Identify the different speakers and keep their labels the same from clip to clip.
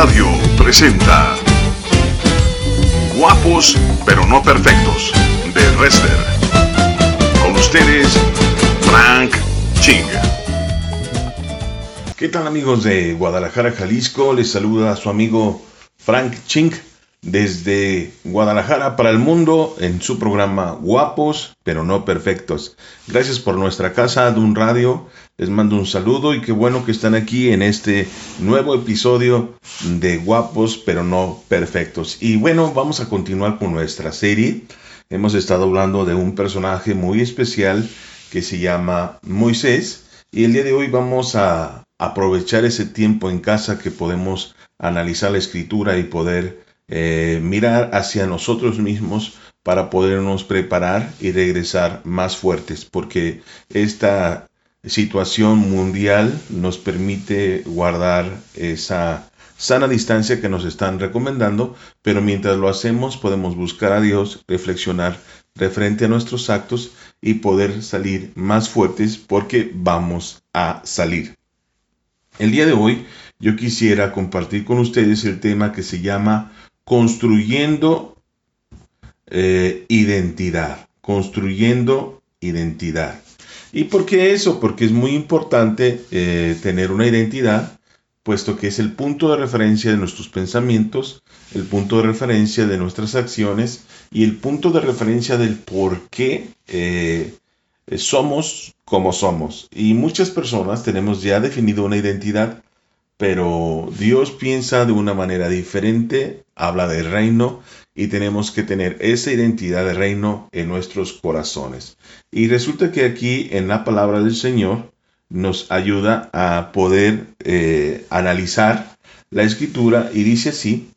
Speaker 1: Radio presenta Guapos pero no perfectos de Rester. Con ustedes, Frank Ching.
Speaker 2: ¿Qué tal amigos de Guadalajara, Jalisco? Les saluda su amigo Frank Ching desde Guadalajara para el mundo en su programa Guapos pero no perfectos. Gracias por nuestra casa de un radio. Les mando un saludo y qué bueno que están aquí en este nuevo episodio de Guapos pero no perfectos. Y bueno, vamos a continuar con nuestra serie. Hemos estado hablando de un personaje muy especial que se llama Moisés y el día de hoy vamos a aprovechar ese tiempo en casa que podemos analizar la escritura y poder eh, mirar hacia nosotros mismos para podernos preparar y regresar más fuertes, porque esta situación mundial nos permite guardar esa sana distancia que nos están recomendando, pero mientras lo hacemos podemos buscar a Dios, reflexionar referente a nuestros actos y poder salir más fuertes porque vamos a salir. El día de hoy yo quisiera compartir con ustedes el tema que se llama construyendo eh, identidad, construyendo identidad. ¿Y por qué eso? Porque es muy importante eh, tener una identidad, puesto que es el punto de referencia de nuestros pensamientos, el punto de referencia de nuestras acciones y el punto de referencia del por qué eh, somos como somos. Y muchas personas tenemos ya definido una identidad, pero Dios piensa de una manera diferente, habla de reino y tenemos que tener esa identidad de reino en nuestros corazones. Y resulta que aquí en la palabra del Señor nos ayuda a poder eh, analizar la escritura y dice así,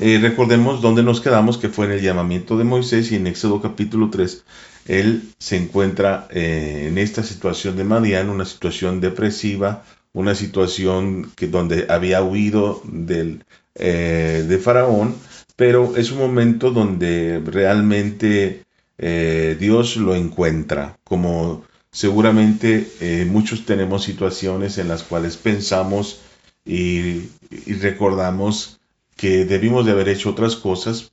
Speaker 2: eh, recordemos dónde nos quedamos, que fue en el llamamiento de Moisés y en Éxodo capítulo 3, él se encuentra eh, en esta situación de Madián, una situación depresiva, una situación que, donde había huido del, eh, de Faraón, pero es un momento donde realmente eh, Dios lo encuentra, como seguramente eh, muchos tenemos situaciones en las cuales pensamos y, recordamos que debimos de haber hecho otras cosas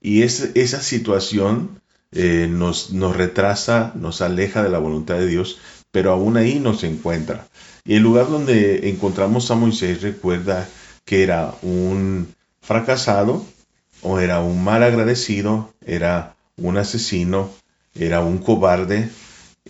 Speaker 2: y es, esa situación nos, nos retrasa, nos aleja de la voluntad de Dios, pero aún ahí nos encuentra. Y el lugar donde encontramos a Moisés recuerda que era un fracasado o era un mal agradecido, era un asesino, era un cobarde.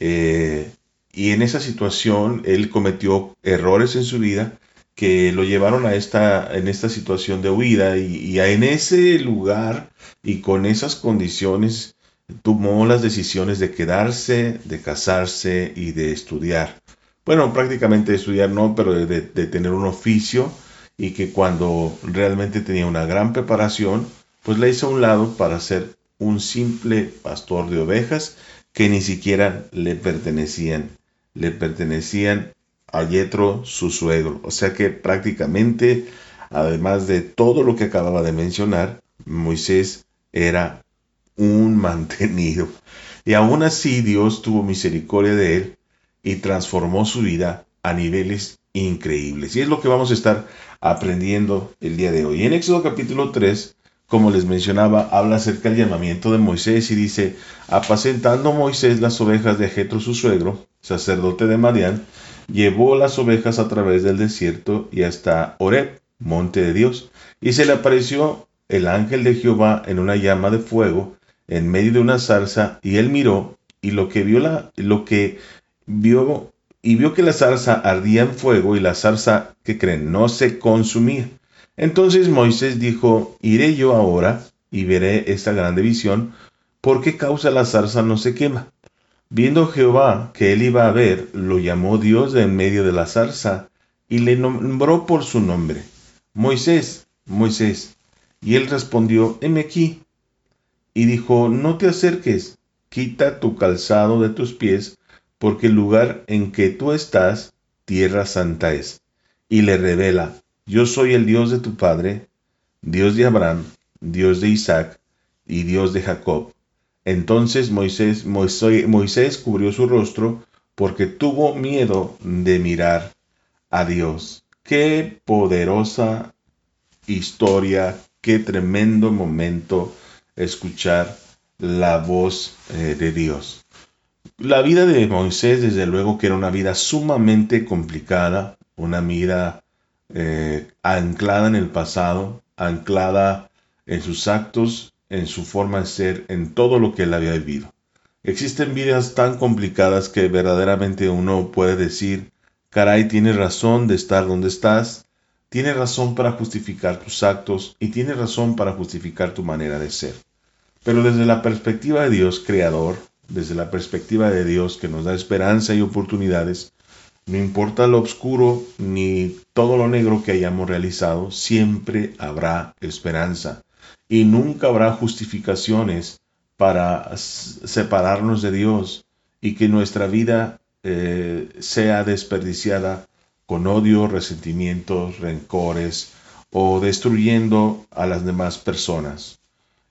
Speaker 2: Eh, y en esa situación él cometió errores en su vida que lo llevaron a esta, en esta situación de huida y, y en ese lugar y con esas condiciones tomó las decisiones de quedarse, de casarse y de estudiar bueno, prácticamente estudiar no, pero de, tener un oficio y que cuando realmente tenía una gran preparación, pues la hizo a un lado para ser un simple pastor de ovejas que ni siquiera le pertenecían, le pertenecían a Yetro, su suegro. O sea que prácticamente, además de todo lo que acababa de mencionar, Moisés era un mantenido. Y aún así Dios tuvo misericordia de él y transformó su vida a niveles increíbles. Y es lo que vamos a estar aprendiendo el día de hoy. En Éxodo capítulo 3, como les mencionaba, habla acerca del llamamiento de Moisés y dice, apacentando Moisés las ovejas de Jetro su suegro, sacerdote de Madián, llevó las ovejas a través del desierto y hasta Oreb, monte de Dios, y se le apareció el ángel de Jehová en una llama de fuego en medio de una zarza, y él miró, y lo que vio la, lo que vio y vio que la zarza ardía en fuego y la zarza, que creen, no se consumía. Entonces Moisés dijo, iré yo ahora y veré esta grande visión, ¿por qué causa la zarza no se quema? Viendo Jehová que él iba a ver, lo llamó Dios de en medio de la zarza y le nombró por su nombre, Moisés, Moisés. Y él respondió, heme aquí. Y dijo, no te acerques, quita tu calzado de tus pies, porque el lugar en que tú estás, tierra santa es. Y le revela, yo soy el Dios de tu Padre, Dios de Abraham, Dios de Isaac y Dios de Jacob. Entonces Moisés, Moisés, cubrió su rostro porque tuvo miedo de mirar a Dios. Qué poderosa historia, qué tremendo momento escuchar la voz eh, de Dios. La vida de Moisés, desde luego que era una vida sumamente complicada, una vida eh, anclada en el pasado, anclada en sus actos, en su forma de ser, en todo lo que él había vivido. Existen vidas tan complicadas que verdaderamente uno puede decir, caray, tienes razón de estar donde estás, tienes razón para justificar tus actos y tienes razón para justificar tu manera de ser. Pero desde la perspectiva de Dios creador, desde la perspectiva de Dios que nos da esperanza y oportunidades, no importa lo oscuro ni todo lo negro que hayamos realizado, siempre habrá esperanza y nunca habrá justificaciones para separarnos de Dios y que nuestra vida eh, sea desperdiciada con odio, resentimientos, rencores o destruyendo a las demás personas.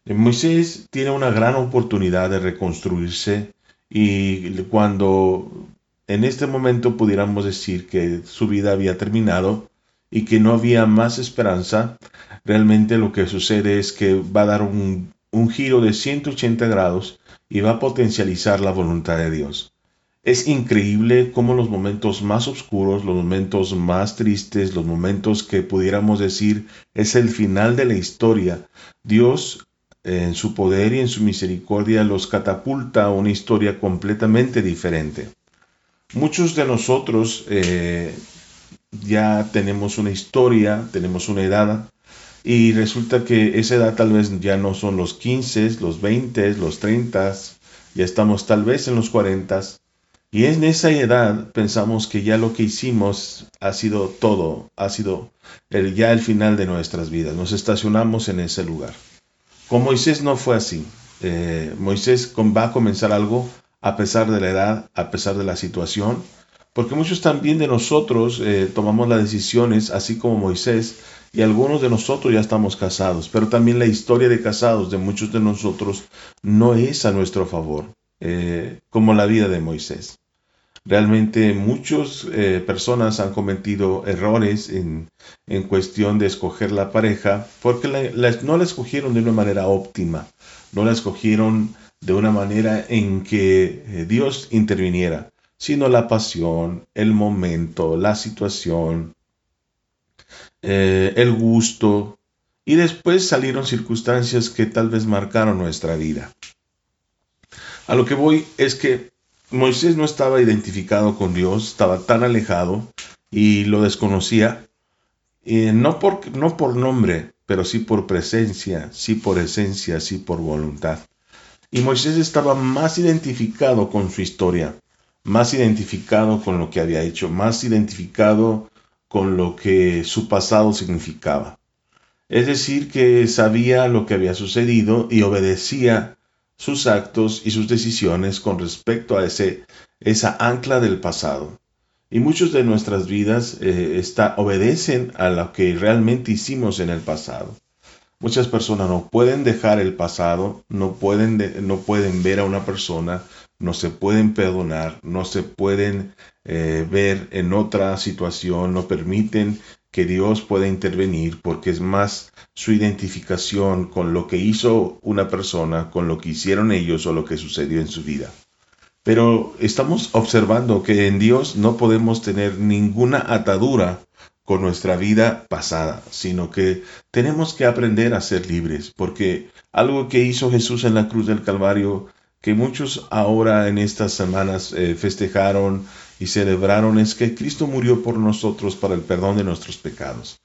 Speaker 2: Moisés tiene una gran oportunidad de reconstruirse y cuando en este momento pudiéramos decir que su vida había terminado y que no había más esperanza, realmente lo que sucede es que va a dar un, giro de 180 grados y va a potencializar la voluntad de Dios. Es increíble cómo los momentos más oscuros, los momentos más tristes, los momentos que pudiéramos decir es el final de la historia, Dios en su poder y en su misericordia los catapulta a una historia completamente diferente. Muchos de nosotros eh, ya tenemos una historia, tenemos una edad, y resulta que esa edad tal vez ya no son los 15, los 20, los 30, ya estamos tal vez en los 40, y en esa edad pensamos que ya lo que hicimos ha sido todo, ha sido el, ya el final de nuestras vidas. Nos estacionamos en ese lugar. Con Moisés no fue así. Eh, Moisés va a comenzar algo a pesar de la edad, a pesar de la situación, porque muchos también de nosotros eh, tomamos las decisiones, así como Moisés, y algunos de nosotros ya estamos casados, pero también la historia de casados de muchos de nosotros no es a nuestro favor, eh, como la vida de Moisés. Realmente muchas eh, personas han cometido errores en, cuestión de escoger la pareja porque no la escogieron de una manera óptima, no la escogieron de una manera en que eh, Dios interviniera, sino la pasión, el momento, la situación, eh, el gusto, y después salieron circunstancias que tal vez marcaron nuestra vida. A lo que voy es que Moisés no estaba identificado con Dios, estaba tan alejado y lo desconocía, no, por, no por nombre, pero sí por presencia, sí por esencia, sí por voluntad. Y Moisés estaba más identificado con su historia, más identificado con lo que había hecho, más identificado con lo que su pasado significaba. Es decir, que sabía lo que había sucedido y obedecía sus actos y sus decisiones con respecto a ese, esa ancla del pasado. Y muchos de nuestras vidas eh, obedecen a lo que realmente hicimos en el pasado. Muchas personas no pueden dejar el pasado, no pueden, no pueden ver a una persona, no se pueden perdonar, no se pueden eh, ver en otra situación, no permiten que Dios pueda intervenir porque es más su identificación con lo que hizo una persona, con lo que hicieron ellos o lo que sucedió en su vida. Pero estamos observando que en Dios no podemos tener ninguna atadura con nuestra vida pasada, sino que tenemos que aprender a ser libres, porque algo que hizo Jesús en la cruz del Calvario, que muchos ahora en estas semanas eh, festejaron, y celebraron es que Cristo murió por nosotros para el perdón de nuestros pecados.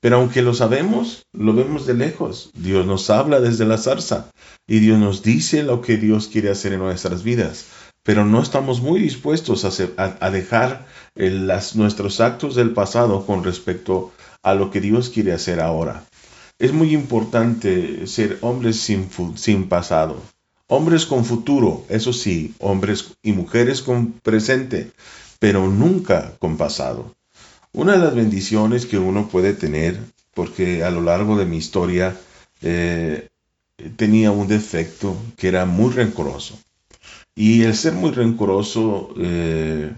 Speaker 2: Pero aunque lo sabemos, lo vemos de lejos. Dios nos habla desde la zarza y Dios nos dice lo que Dios quiere hacer en nuestras vidas. Pero no estamos muy dispuestos a, dejar las, nuestros actos del pasado con respecto a lo que Dios quiere hacer ahora. Es muy importante ser hombres sin, sin pasado, Hombres con futuro, eso sí, hombres y mujeres con presente, pero nunca con pasado. Una de las bendiciones que uno puede tener, porque a lo largo de mi historia eh, tenía un defecto que era muy rencoroso. Y el ser muy rencoroso eh,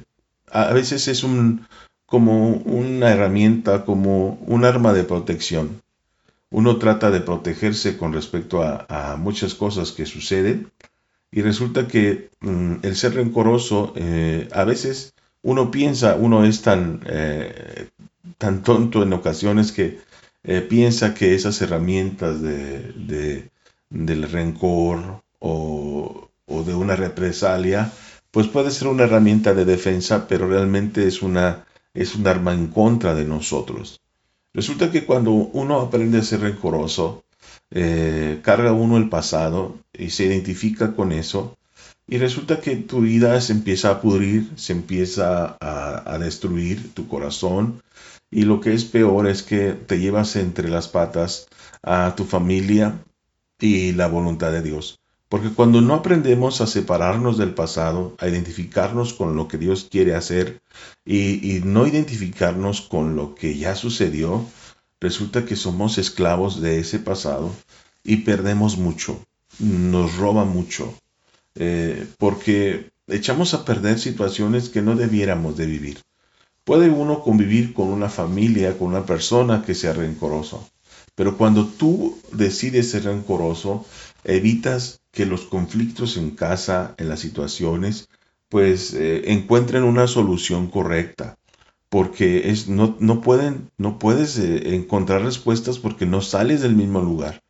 Speaker 2: a veces es un, como una herramienta, como un arma de protección. Uno trata de protegerse con respecto a, muchas cosas que suceden y resulta que mm, el ser rencoroso eh, a veces uno piensa, uno es tan, eh, tan tonto en ocasiones que eh, piensa que esas herramientas de, del rencor o, o, de una represalia, pues puede ser una herramienta de defensa, pero realmente es, una, es un arma en contra de nosotros. Resulta que cuando uno aprende a ser rencoroso, eh, carga uno el pasado y se identifica con eso, y resulta que tu vida se empieza a pudrir, se empieza a, a destruir tu corazón, y lo que es peor es que te llevas entre las patas a tu familia y la voluntad de Dios. Porque cuando no aprendemos a separarnos del pasado, a identificarnos con lo que Dios quiere hacer y, no identificarnos con lo que ya sucedió, resulta que somos esclavos de ese pasado y perdemos mucho, nos roba mucho, eh, porque echamos a perder situaciones que no debiéramos de vivir. Puede uno convivir con una familia, con una persona que sea rencoroso, pero cuando tú decides ser rencoroso, evitas que los conflictos en casa, en las situaciones, pues eh, encuentren una solución correcta. Porque es, no, no, pueden, no puedes eh, encontrar respuestas porque no sales del mismo lugar.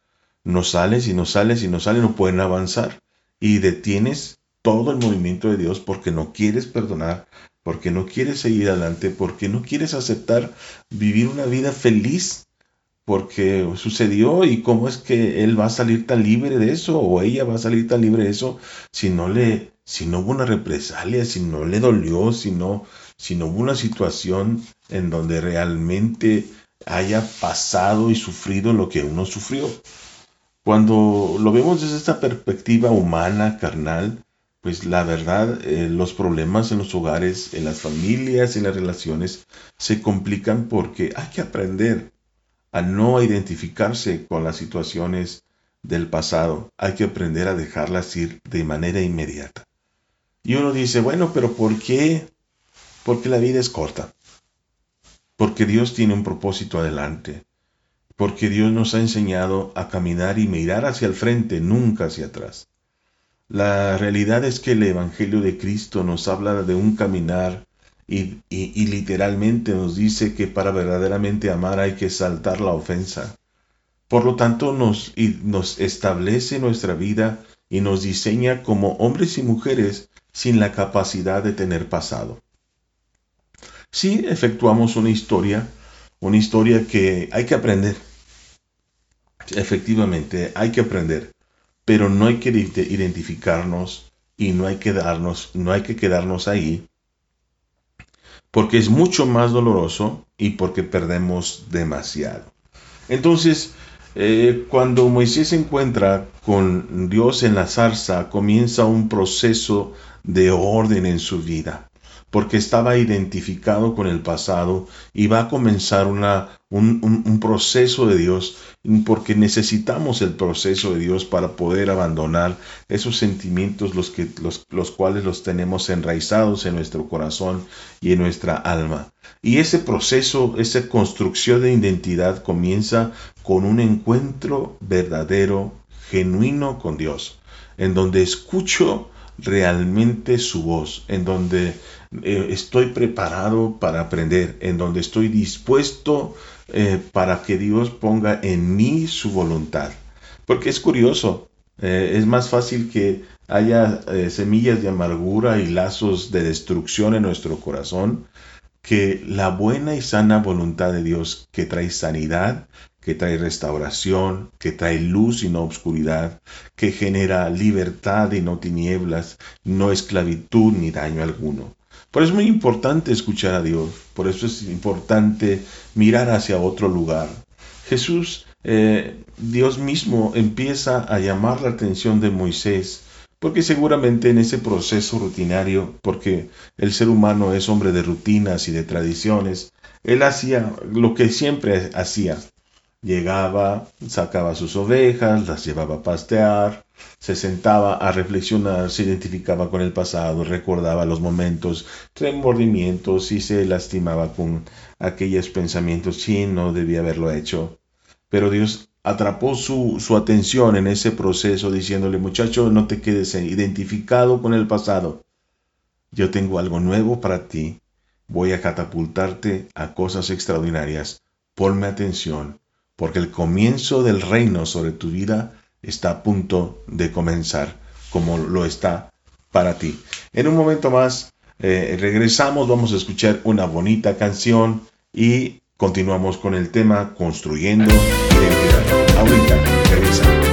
Speaker 2: No sales y no sales y no sales, no pueden avanzar. Y detienes todo el movimiento de Dios porque no quieres perdonar, porque no quieres seguir adelante, porque no quieres aceptar vivir una vida feliz porque sucedió y cómo es que él va a salir tan libre de eso o ella va a salir tan libre de eso si no le si no hubo una represalia, si no le dolió, si no si no hubo una situación en donde realmente haya pasado y sufrido lo que uno sufrió. Cuando lo vemos desde esta perspectiva humana, carnal, pues la verdad, eh, los problemas en los hogares, en las familias, en las relaciones, se complican porque hay que aprender a no identificarse con las situaciones del pasado. Hay que aprender a dejarlas ir de manera inmediata. Y uno dice, bueno, pero ¿por qué? Porque la vida es corta. Porque Dios tiene un propósito adelante. Porque Dios nos ha enseñado a caminar y mirar hacia el frente, nunca hacia atrás. La realidad es que el Evangelio de Cristo nos habla de un caminar y, literalmente nos dice que para verdaderamente amar hay que saltar la ofensa. Por lo tanto, nos, establece nuestra vida y nos diseña como hombres y mujeres sin la capacidad de tener pasado. Sí, efectuamos una historia, una historia que hay que aprender. Efectivamente, hay que aprender, pero no hay que identificarnos y no hay que darnos, no hay que quedarnos ahí porque es mucho más doloroso y porque perdemos demasiado. Entonces, eh, cuando Moisés se encuentra con Dios en la zarza, comienza un proceso de orden en su vida porque estaba identificado con el pasado y va a comenzar una, un, proceso de Dios, porque necesitamos el proceso de Dios para poder abandonar esos sentimientos los, que, los, los cuales los tenemos enraizados en nuestro corazón y en nuestra alma. Y ese proceso, esa construcción de identidad comienza con un encuentro verdadero, genuino con Dios, en donde escucho realmente su voz, en donde eh, estoy preparado para aprender, en donde estoy dispuesto eh, para que Dios ponga en mí su voluntad. Porque es curioso, eh, es más fácil que haya semillas de amargura y lazos de destrucción en nuestro corazón que la buena y sana voluntad de Dios que trae sanidad, que trae restauración, que trae luz y no obscuridad, que genera libertad y no tinieblas, no esclavitud ni daño alguno. Por eso es muy importante escuchar a Dios, por eso es importante mirar hacia otro lugar. Jesús, eh, Dios mismo empieza a llamar la atención de Moisés, porque seguramente en ese proceso rutinario, porque el ser humano es hombre de rutinas y de tradiciones, él hacía lo que siempre hacía, Llegaba, sacaba sus ovejas, las llevaba a pastear, se sentaba a reflexionar, se identificaba con el pasado, recordaba los momentos, remordimientos y se lastimaba con aquellos pensamientos, sí, no debía haberlo hecho. pero Dios atrapó su, su atención en ese proceso diciéndole, muchacho, no te quedes identificado con el pasado. Yo tengo algo nuevo para ti. Voy a catapultarte a cosas extraordinarias. Ponme atención, porque el comienzo del reino sobre tu vida está a punto de comenzar, como lo está para ti. En un momento más eh, regresamos, vamos a escuchar una bonita canción y continuamos con el tema construyendo. Ahorita regresamos.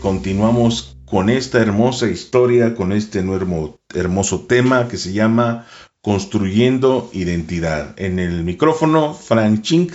Speaker 2: Continuamos con esta hermosa historia, con este hermoso tema que se llama Construyendo Identidad. En el micrófono, Frank Chink,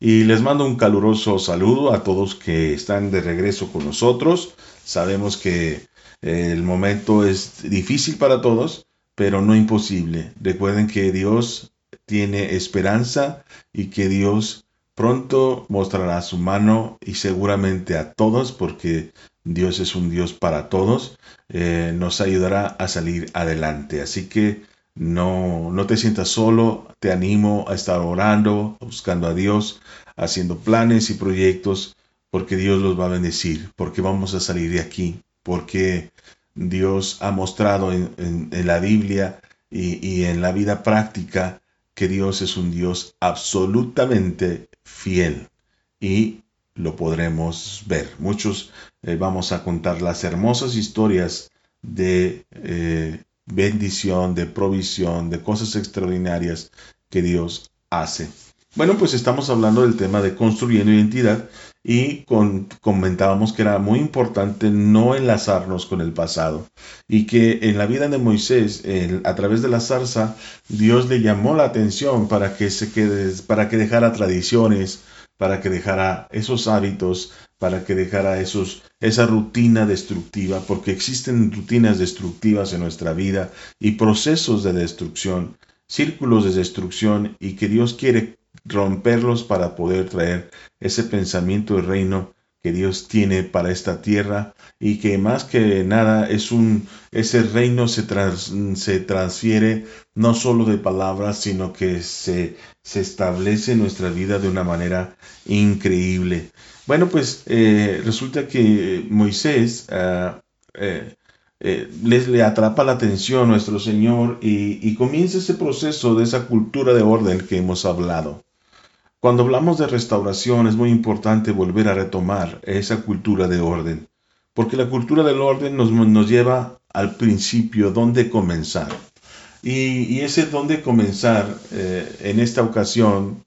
Speaker 2: y les mando un caluroso saludo a todos que están de regreso con nosotros. Sabemos que eh, el momento es difícil para todos, pero no imposible. Recuerden que Dios tiene esperanza y que Dios pronto mostrará su mano y seguramente a todos porque Dios es un Dios para todos, eh, nos ayudará a salir adelante. Así que no, no te sientas solo, te animo a estar orando, buscando a Dios, haciendo planes y proyectos, porque Dios los va a bendecir, porque vamos a salir de aquí, porque Dios ha mostrado en, la Biblia y, y en la vida práctica que Dios es un Dios absolutamente fiel y lo podremos ver. Muchos eh, vamos a contar las hermosas historias de eh, bendición, de provisión, de cosas extraordinarias que Dios hace. Bueno, pues estamos hablando del tema de construyendo identidad y comentábamos que era muy importante no enlazarnos con el pasado y que en la vida de Moisés, a través de la zarza, Dios le llamó la atención para que se quede, para que dejara tradiciones, para que dejara esos hábitos, para que dejara esos, esa rutina destructiva, porque existen rutinas destructivas en nuestra vida y procesos de destrucción, círculos de destrucción y que Dios quiere romperlos para poder traer ese pensamiento de reino que Dios tiene para esta tierra y que más que nada es un ese reino se, se transfiere no solo de palabras sino que se, se establece en nuestra vida de una manera increíble. Bueno pues eh, resulta que Moisés ah, eh, eh, les le atrapa la atención nuestro Señor y, y comienza ese proceso de esa cultura de orden que hemos hablado cuando hablamos de restauración es muy importante volver a retomar esa cultura de orden, porque la cultura del orden nos, nos lleva al principio, dónde comenzar. Y, ese dónde comenzar eh, en esta ocasión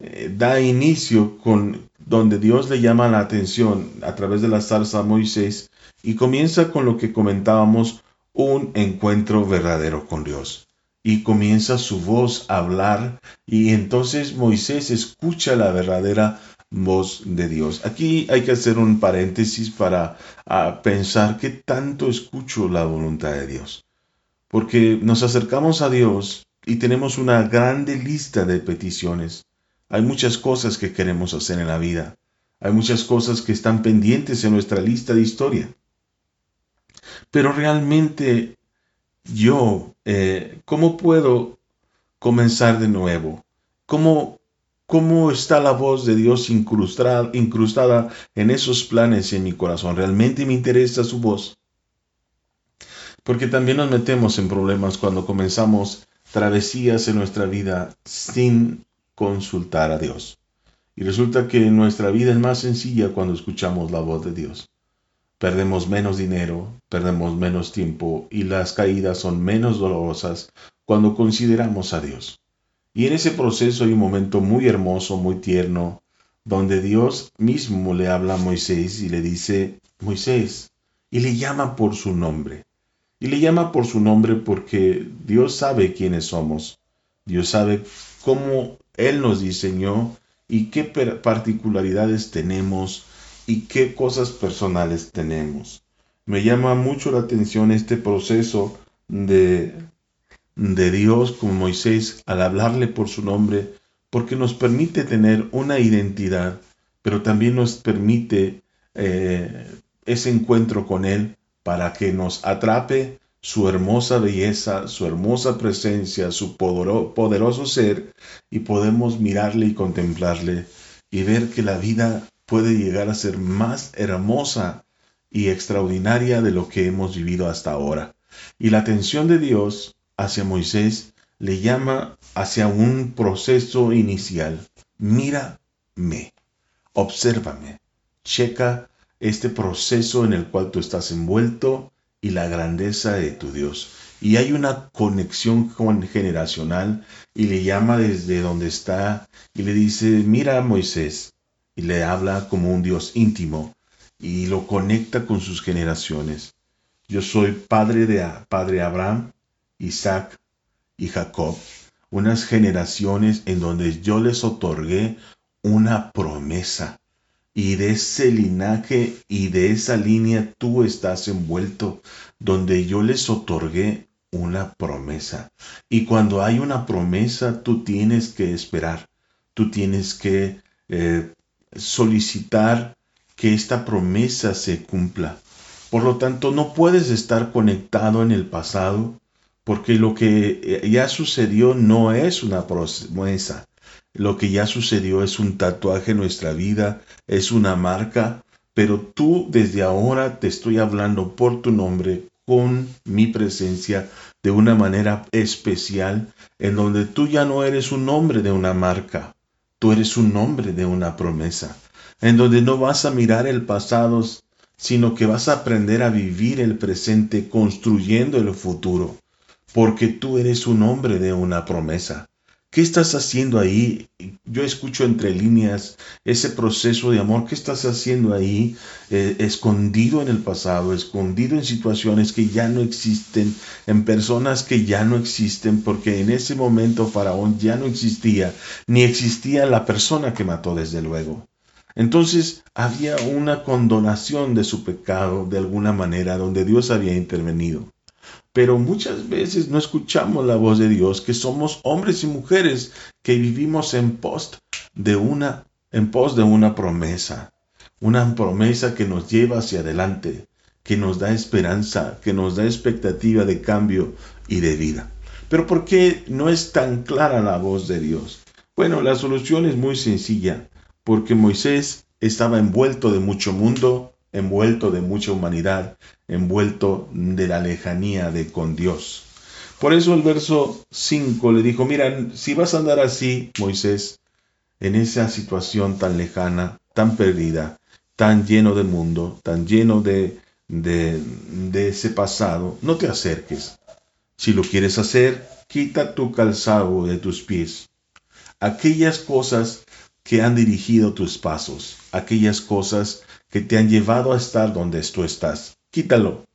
Speaker 2: eh, da inicio con donde Dios le llama la atención a través de la salsa a Moisés y comienza con lo que comentábamos, un encuentro verdadero con Dios y comienza su voz a hablar y entonces Moisés escucha la verdadera voz de Dios. Aquí hay que hacer un paréntesis para pensar qué tanto escucho la voluntad de Dios. Porque nos acercamos a Dios y tenemos una grande lista de peticiones. Hay muchas cosas que queremos hacer en la vida. Hay muchas cosas que están pendientes en nuestra lista de historia. Pero realmente yo, eh, ¿cómo puedo comenzar de nuevo? ¿Cómo, ¿Cómo está la voz de Dios incrustada, en esos planes en mi corazón? ¿Realmente me interesa su voz? Porque también nos metemos en problemas cuando comenzamos travesías en nuestra vida sin consultar a Dios. Y resulta que nuestra vida es más sencilla cuando escuchamos la voz de Dios perdemos menos dinero, perdemos menos tiempo y las caídas son menos dolorosas cuando consideramos a Dios. Y en ese proceso hay un momento muy hermoso, muy tierno, donde Dios mismo le habla a Moisés y le dice, Moisés, y le llama por su nombre. Y le llama por su nombre porque Dios sabe quiénes somos. Dios sabe cómo Él nos diseñó y qué particularidades tenemos y qué cosas personales tenemos. Me llama mucho la atención este proceso de, Dios con Moisés al hablarle por su nombre, porque nos permite tener una identidad, pero también nos permite eh, ese encuentro con Él para que nos atrape su hermosa belleza, su hermosa presencia, su poderoso ser, y podemos mirarle y contemplarle y ver que la vida puede llegar a ser más hermosa y extraordinaria de lo que hemos vivido hasta ahora. Y la atención de Dios hacia Moisés le llama hacia un proceso inicial. Mírame, obsérvame, checa este proceso en el cual tú estás envuelto y la grandeza de tu Dios. Y hay una conexión generacional y le llama desde donde está y le dice, mira Moisés, y le habla como un Dios íntimo y lo conecta con sus generaciones. Yo soy padre de padre Abraham, Isaac y Jacob, unas generaciones en donde yo les otorgué una promesa. Y de ese linaje y de esa línea tú estás envuelto, donde yo les otorgué una promesa. Y cuando hay una promesa, tú tienes que esperar, tú tienes que eh, solicitar que esta promesa se cumpla. Por lo tanto, no puedes estar conectado en el pasado porque lo que ya sucedió no es una promesa, lo que ya sucedió es un tatuaje en nuestra vida, es una marca, pero tú desde ahora te estoy hablando por tu nombre, con mi presencia, de una manera especial, en donde tú ya no eres un hombre de una marca, tú eres un hombre de una promesa, en donde no vas a mirar el pasado, sino que vas a aprender a vivir el presente construyendo el futuro, porque tú eres un hombre de una promesa. ¿Qué estás haciendo ahí? Yo escucho entre líneas ese proceso de amor. ¿Qué estás haciendo ahí eh, escondido en el pasado, escondido en situaciones que ya no existen, en personas que ya no existen, porque en ese momento Faraón ya no existía, ni existía la persona que mató desde luego. Entonces había una condonación de su pecado de alguna manera donde Dios había intervenido pero muchas veces no escuchamos la voz de Dios, que somos hombres y mujeres que vivimos en pos de una en pos de una promesa, una promesa que nos lleva hacia adelante, que nos da esperanza, que nos da expectativa de cambio y de vida. Pero ¿por qué no es tan clara la voz de Dios? Bueno, la solución es muy sencilla, porque Moisés estaba envuelto de mucho mundo, envuelto de mucha humanidad, envuelto de la lejanía de con Dios. Por eso el verso 5 le dijo, mira, si vas a andar así, Moisés, en esa situación tan lejana, tan perdida, tan lleno de mundo, tan lleno de, de, de ese pasado, no te acerques. Si lo quieres hacer, quita tu calzado de tus pies. Aquellas cosas que han dirigido tus pasos, aquellas cosas que te han llevado a estar donde tú estás. Quítalo,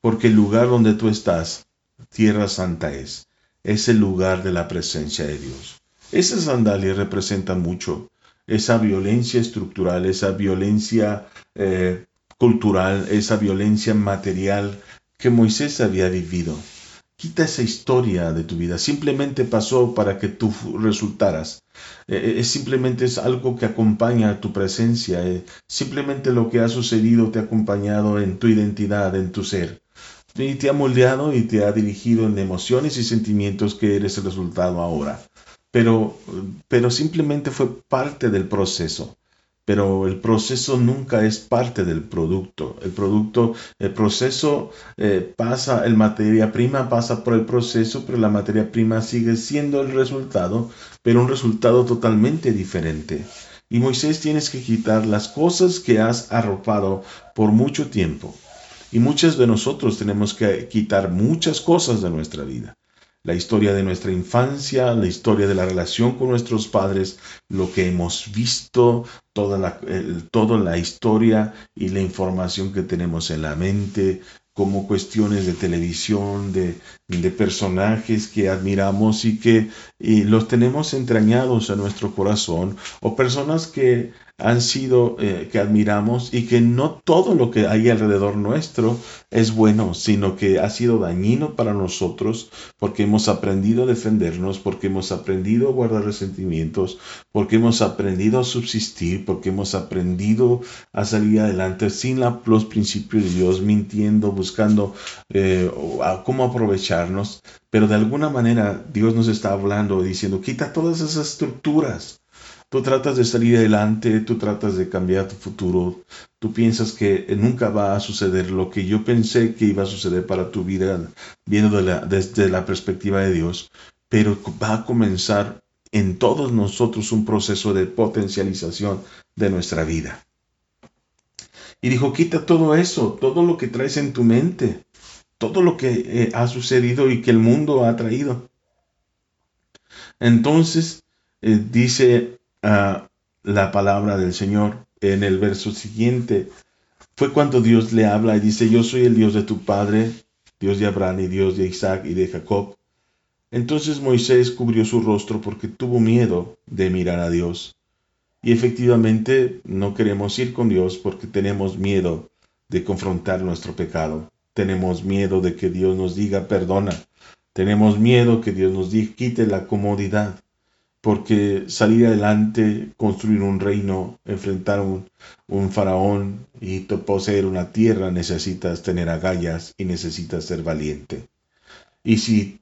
Speaker 2: porque el lugar donde tú estás, tierra santa es, es el lugar de la presencia de Dios. Esas sandalias representan mucho esa violencia estructural, esa violencia eh, cultural, esa violencia material que Moisés había vivido. Quita esa historia de tu vida. Simplemente pasó para que tú resultaras. Eh, eh, es simplemente es algo que acompaña a tu presencia. Eh, simplemente lo que ha sucedido te ha acompañado en tu identidad, en tu ser. Y te ha moldeado y te ha dirigido en emociones y sentimientos que eres el resultado ahora. Pero, pero simplemente fue parte del proceso pero el proceso nunca es parte del producto. El producto, el proceso eh, pasa, el materia prima pasa por el proceso, pero la materia prima sigue siendo el resultado, pero un resultado totalmente diferente. Y Moisés tienes que quitar las cosas que has arropado por mucho tiempo. Y muchos de nosotros tenemos que quitar muchas cosas de nuestra vida la historia de nuestra infancia, la historia de la relación con nuestros padres, lo que hemos visto, toda la, toda la historia y la información que tenemos en la mente, como cuestiones de televisión, de, de personajes que admiramos y que y los tenemos entrañados en nuestro corazón, o personas que han sido, eh, que admiramos y que no todo lo que hay alrededor nuestro es bueno, sino que ha sido dañino para nosotros porque hemos aprendido a defendernos, porque hemos aprendido a guardar resentimientos, porque hemos aprendido a subsistir, porque hemos aprendido a salir adelante sin los principios de Dios, mintiendo, buscando eh, cómo aprovecharnos. Pero de alguna manera Dios nos está hablando, diciendo, quita todas esas estructuras Tú tratas de salir adelante, tú tratas de cambiar tu futuro, tú piensas que nunca va a suceder lo que yo pensé que iba a suceder para tu vida, viendo desde la perspectiva de Dios, pero va a comenzar en todos nosotros un proceso de potencialización de nuestra vida. Y dijo, quita todo eso, todo lo que traes en tu mente, todo lo que eh, ha sucedido y que el mundo ha traído. Entonces, eh, dice la palabra del Señor en el verso siguiente. Fue cuando Dios le habla y dice, yo soy el Dios de tu Padre, Dios de Abraham y Dios de Isaac y de Jacob. Entonces Moisés cubrió su rostro porque tuvo miedo de mirar a Dios. Y efectivamente no queremos ir con Dios porque tenemos miedo de confrontar nuestro pecado. Tenemos miedo de que Dios nos diga perdona. Tenemos miedo que Dios nos diga quite la comodidad porque salir adelante, construir un reino, enfrentar un, un faraón y poseer una tierra, necesitas tener agallas y necesitas ser valiente. Y si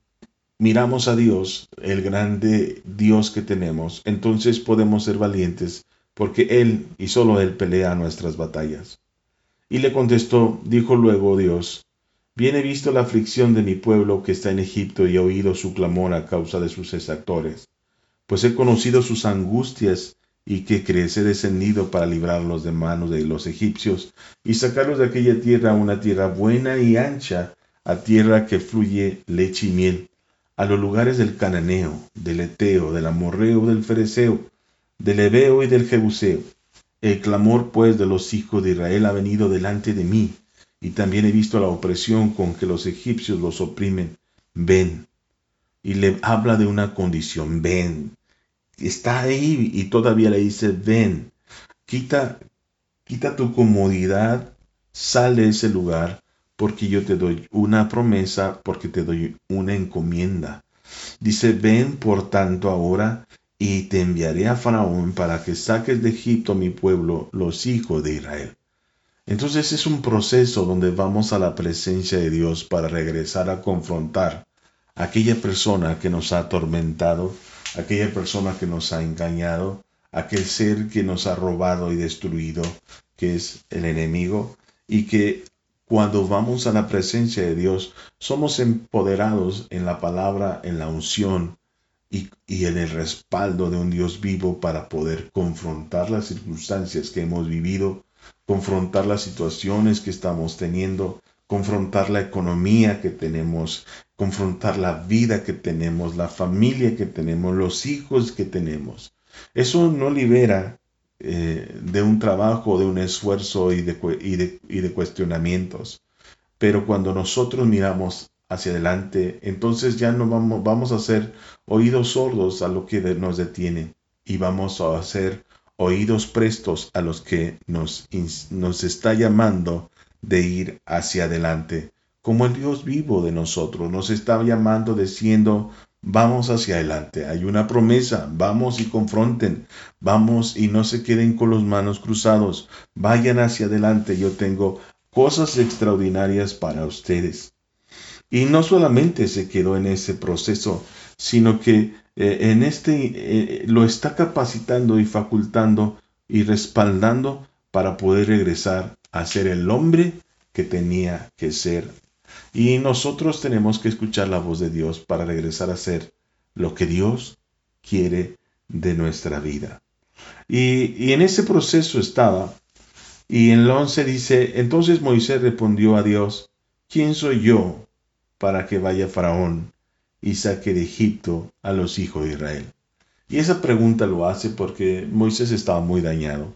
Speaker 2: miramos a Dios, el grande Dios que tenemos, entonces podemos ser valientes, porque Él y solo Él pelea nuestras batallas. Y le contestó, dijo luego Dios, Bien he visto la aflicción de mi pueblo que está en Egipto y he oído su clamor a causa de sus exactores, pues he conocido sus angustias y que crece descendido para librarlos de manos de los egipcios y sacarlos de aquella tierra a una tierra buena y ancha, a tierra que fluye leche y miel, a los lugares del cananeo, del eteo, del amorreo, del fereceo, del ebeo y del jebuseo. El clamor pues de los hijos de Israel ha venido delante de mí, y también he visto la opresión con que los egipcios los oprimen. Ven. Y le habla de una condición, ven, está ahí y todavía le dice, ven, quita, quita tu comodidad, sal de ese lugar, porque yo te doy una promesa, porque te doy una encomienda. Dice, ven por tanto ahora y te enviaré a Faraón para que saques de Egipto a mi pueblo, los hijos de Israel. Entonces es un proceso donde vamos a la presencia de Dios para regresar a confrontar a aquella persona que nos ha atormentado, aquella persona que nos ha engañado, aquel ser que nos ha robado y destruido, que es el enemigo, y que cuando vamos a la presencia de Dios somos empoderados en la palabra, en la unción y, en el respaldo de un Dios vivo para poder confrontar las circunstancias que hemos vivido, confrontar las situaciones que estamos teniendo, confrontar la economía que tenemos, confrontar la vida que tenemos, la familia que tenemos, los hijos que tenemos. Eso no libera eh, de un trabajo, de un esfuerzo y de, y de, cuestionamientos. Pero cuando nosotros miramos hacia adelante, entonces ya no vamos, vamos a ser oídos sordos a lo que nos detiene y vamos a hacer oídos prestos a los que nos, nos está llamando de ir hacia adelante. Como el Dios vivo de nosotros nos está llamando diciendo, vamos hacia adelante, hay una promesa, vamos y confronten, vamos y no se queden con las manos cruzados, vayan hacia adelante, yo tengo cosas extraordinarias para ustedes. Y no solamente se quedó en ese proceso, sino que eh, en este eh, lo está capacitando y facultando y respaldando para poder regresar a ser el hombre que tenía que ser y nosotros tenemos que escuchar la voz de Dios para regresar a ser lo que Dios quiere de nuestra vida. Y, en ese proceso estaba. Y en el 11 dice, entonces Moisés respondió a Dios, ¿quién soy yo para que vaya Faraón y saque de Egipto a los hijos de Israel? Y esa pregunta lo hace porque Moisés estaba muy dañado,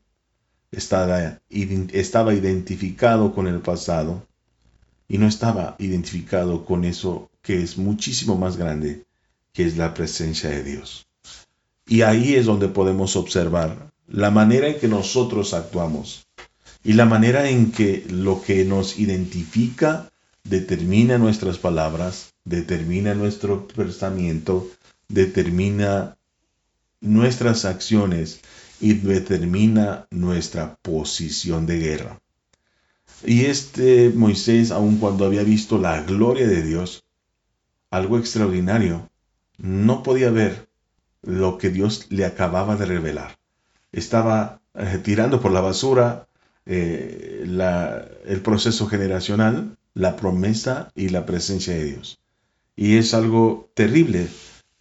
Speaker 2: estaba, estaba identificado con el pasado y no estaba identificado con eso que es muchísimo más grande, que es la presencia de Dios. Y ahí es donde podemos observar la manera en que nosotros actuamos y la manera en que lo que nos identifica determina nuestras palabras, determina nuestro pensamiento, determina nuestras acciones y determina nuestra posición de guerra. Y este Moisés, aun cuando había visto la gloria de Dios, algo extraordinario, no podía ver lo que Dios le acababa de revelar. Estaba eh, tirando por la basura eh, el proceso generacional, la promesa y la presencia de Dios. Y es algo terrible,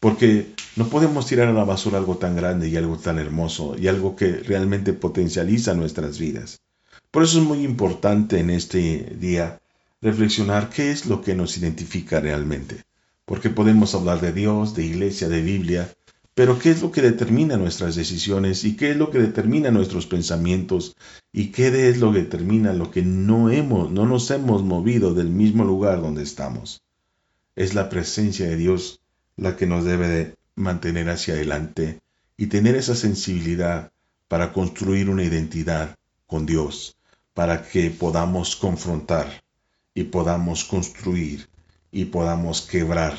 Speaker 2: porque no podemos tirar a la basura algo tan grande y algo tan hermoso y algo que realmente potencializa nuestras vidas. Por eso es muy importante en este día reflexionar qué es lo que nos identifica realmente. Porque podemos hablar de Dios, de iglesia, de Biblia, pero qué es lo que determina nuestras decisiones y qué es lo que determina nuestros pensamientos y qué es lo que determina lo que no hemos, no nos hemos movido del mismo lugar donde estamos. Es la presencia de Dios la que nos debe de mantener hacia adelante y tener esa sensibilidad para construir una identidad con Dios para que podamos confrontar y podamos construir y podamos quebrar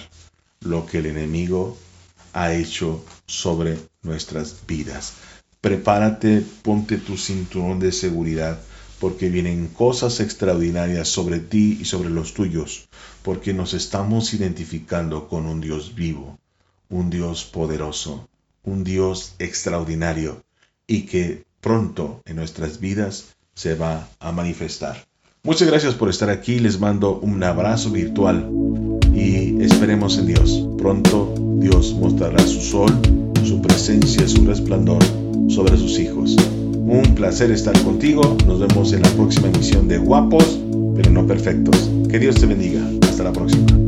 Speaker 2: lo que el enemigo ha hecho sobre nuestras vidas. Prepárate, ponte tu cinturón de seguridad, porque vienen cosas extraordinarias sobre ti y sobre los tuyos, porque nos estamos identificando con un Dios vivo, un Dios poderoso, un Dios extraordinario y que pronto en nuestras vidas se va a manifestar. Muchas gracias por estar aquí, les mando un abrazo virtual y esperemos en Dios. Pronto Dios mostrará su sol, su presencia, su resplandor sobre sus hijos. Un placer estar contigo. Nos vemos en la próxima emisión de Guapos, pero no perfectos. Que Dios te bendiga. Hasta la próxima.